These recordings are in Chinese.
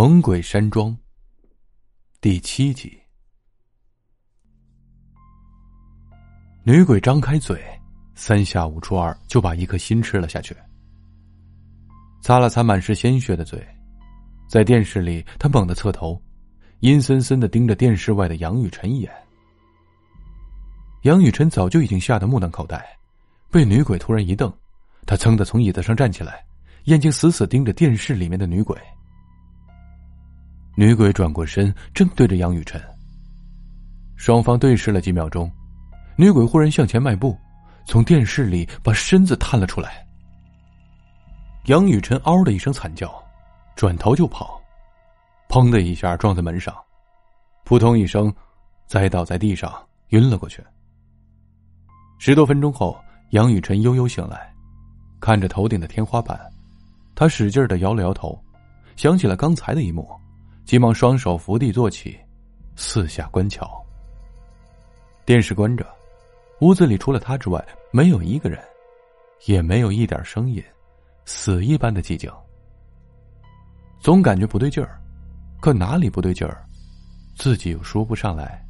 猛鬼山庄第七集，女鬼张开嘴，三下五除二就把一颗心吃了下去。擦了擦满是鲜血的嘴，在电视里，他猛地侧头，阴森森的盯着电视外的杨雨辰一眼。杨雨辰早就已经吓得目瞪口呆，被女鬼突然一瞪，他噌的从椅子上站起来，眼睛死死盯着电视里面的女鬼。女鬼转过身，正对着杨雨辰。双方对视了几秒钟，女鬼忽然向前迈步，从电视里把身子探了出来。杨雨辰嗷的一声惨叫，转头就跑，砰的一下撞在门上，扑通一声，栽倒在地上，晕了过去。十多分钟后，杨雨辰悠悠醒来，看着头顶的天花板，他使劲的摇了摇头，想起了刚才的一幕。急忙双手扶地坐起，四下观瞧。电视关着，屋子里除了他之外没有一个人，也没有一点声音，死一般的寂静。总感觉不对劲儿，可哪里不对劲儿，自己又说不上来。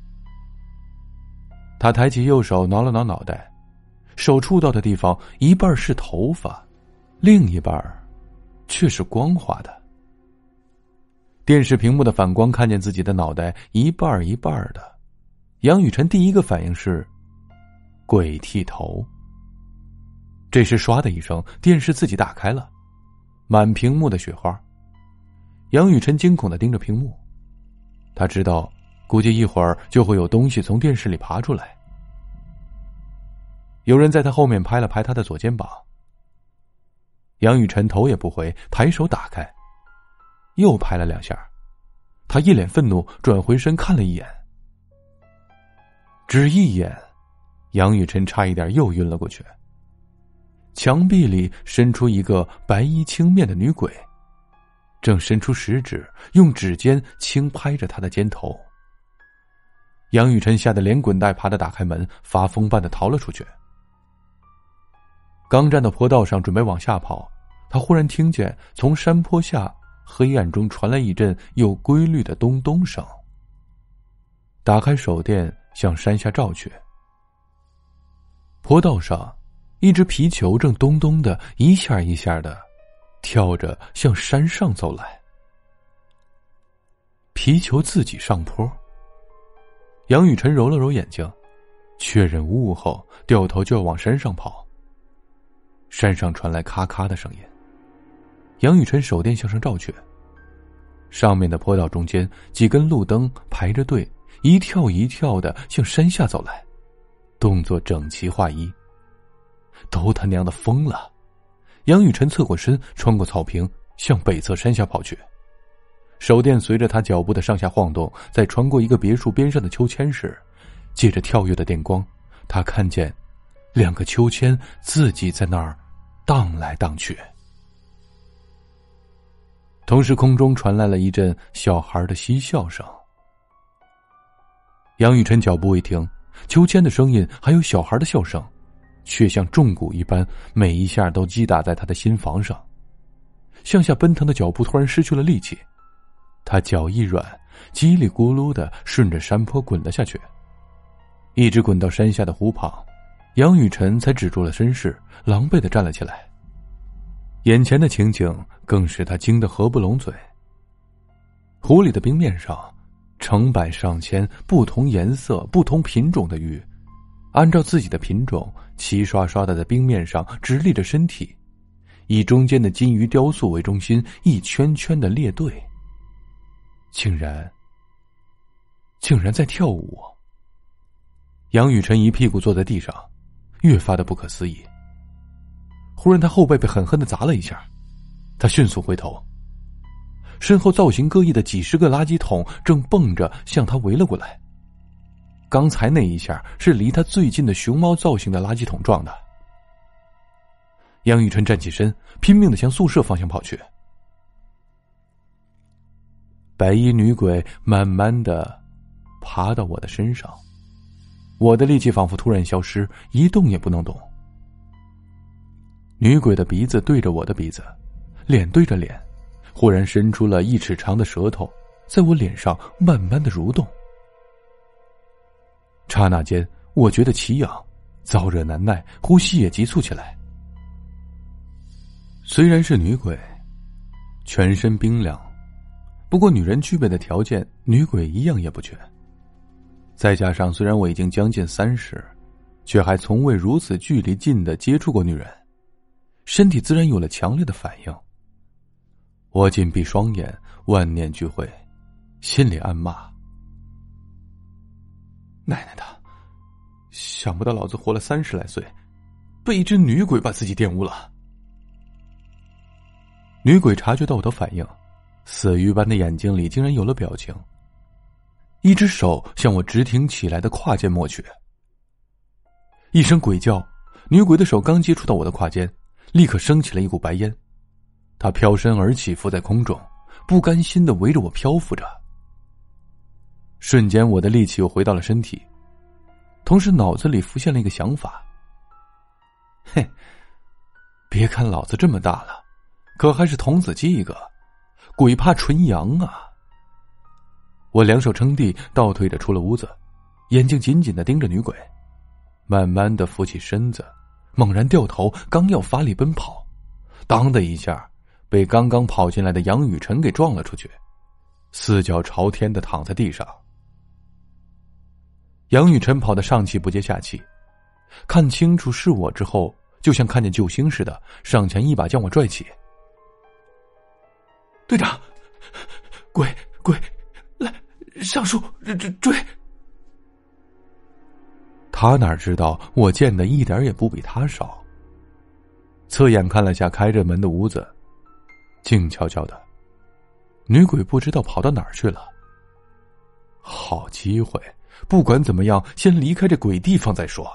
他抬起右手挠了挠脑袋，手触到的地方一半是头发，另一半却是光滑的。电视屏幕的反光，看见自己的脑袋一半一半的。杨雨辰第一个反应是鬼剃头。这时，唰的一声，电视自己打开了，满屏幕的雪花。杨雨辰惊恐的盯着屏幕，他知道，估计一会儿就会有东西从电视里爬出来。有人在他后面拍了拍他的左肩膀。杨雨辰头也不回，抬手打开。又拍了两下，他一脸愤怒，转回身看了一眼，只一眼，杨雨辰差一点又晕了过去。墙壁里伸出一个白衣青面的女鬼，正伸出食指，用指尖轻拍着他的肩头。杨雨辰吓得连滚带爬的打开门，发疯般的逃了出去。刚站到坡道上，准备往下跑，他忽然听见从山坡下。黑暗中传来一阵有规律的咚咚声。打开手电，向山下照去。坡道上，一只皮球正咚咚的一下一下的跳着向山上走来。皮球自己上坡。杨雨辰揉了揉眼睛，确认无误后，掉头就要往山上跑。山上传来咔咔的声音。杨雨辰手电向上照去，上面的坡道中间几根路灯排着队，一跳一跳的向山下走来，动作整齐划一。都他娘的疯了！杨雨辰侧过身，穿过草坪，向北侧山下跑去。手电随着他脚步的上下晃动，在穿过一个别墅边上的秋千时，借着跳跃的电光，他看见两个秋千自己在那儿荡来荡去。同时，空中传来了一阵小孩的嬉笑声。杨雨辰脚步一停，秋千的声音还有小孩的笑声，却像重鼓一般，每一下都击打在他的心房上。向下奔腾的脚步突然失去了力气，他脚一软，叽里咕噜的顺着山坡滚了下去，一直滚到山下的湖旁，杨雨辰才止住了身势，狼狈的站了起来。眼前的情景更使他惊得合不拢嘴。湖里的冰面上，成百上千不同颜色、不同品种的鱼，按照自己的品种，齐刷刷的在冰面上直立着身体，以中间的金鱼雕塑为中心，一圈圈的列队。竟然，竟然在跳舞。杨雨辰一屁股坐在地上，越发的不可思议。忽然，他后背被狠狠的砸了一下，他迅速回头，身后造型各异的几十个垃圾桶正蹦着向他围了过来。刚才那一下是离他最近的熊猫造型的垃圾桶撞的。杨雨辰站起身，拼命的向宿舍方向跑去。白衣女鬼慢慢的爬到我的身上，我的力气仿佛突然消失，一动也不能动。女鬼的鼻子对着我的鼻子，脸对着脸，忽然伸出了一尺长的舌头，在我脸上慢慢的蠕动。刹那间，我觉得奇痒，燥热难耐，呼吸也急促起来。虽然是女鬼，全身冰凉，不过女人具备的条件，女鬼一样也不缺。再加上，虽然我已经将近三十，却还从未如此距离近的接触过女人，身体自然有了强烈的反应。我紧闭双眼，万念俱灰，心里暗骂：“奶奶的，想不到老子活了三十来岁，被一只女鬼把自己玷污了。”女鬼察觉到我的反应，死鱼般的眼睛里竟然有了表情。一只手向我直挺起来的胯间摸去，一声鬼叫，女鬼的手刚接触到我的胯间，立刻升起了一股白烟。她飘身而起，浮在空中，不甘心的围着我漂浮着。瞬间，我的力气又回到了身体，同时脑子里浮现了一个想法：嘿，别看老子这么大了，可还是童子鸡一个，鬼怕纯阳啊！我两手撑地，倒退着出了屋子，眼睛紧紧的盯着女鬼，慢慢的扶起身子，猛然掉头，刚要发力奔跑，当的一下，被刚刚跑进来的杨雨辰给撞了出去，四脚朝天的躺在地上。杨雨辰跑得上气不接下气，看清楚是我之后，就像看见救星似的，上前一把将我拽起。队长，鬼鬼来。上树追追！他哪知道我见的一点也不比他少。侧眼看了下开着门的屋子，静悄悄的，女鬼不知道跑到哪儿去了。好机会，不管怎么样，先离开这鬼地方再说。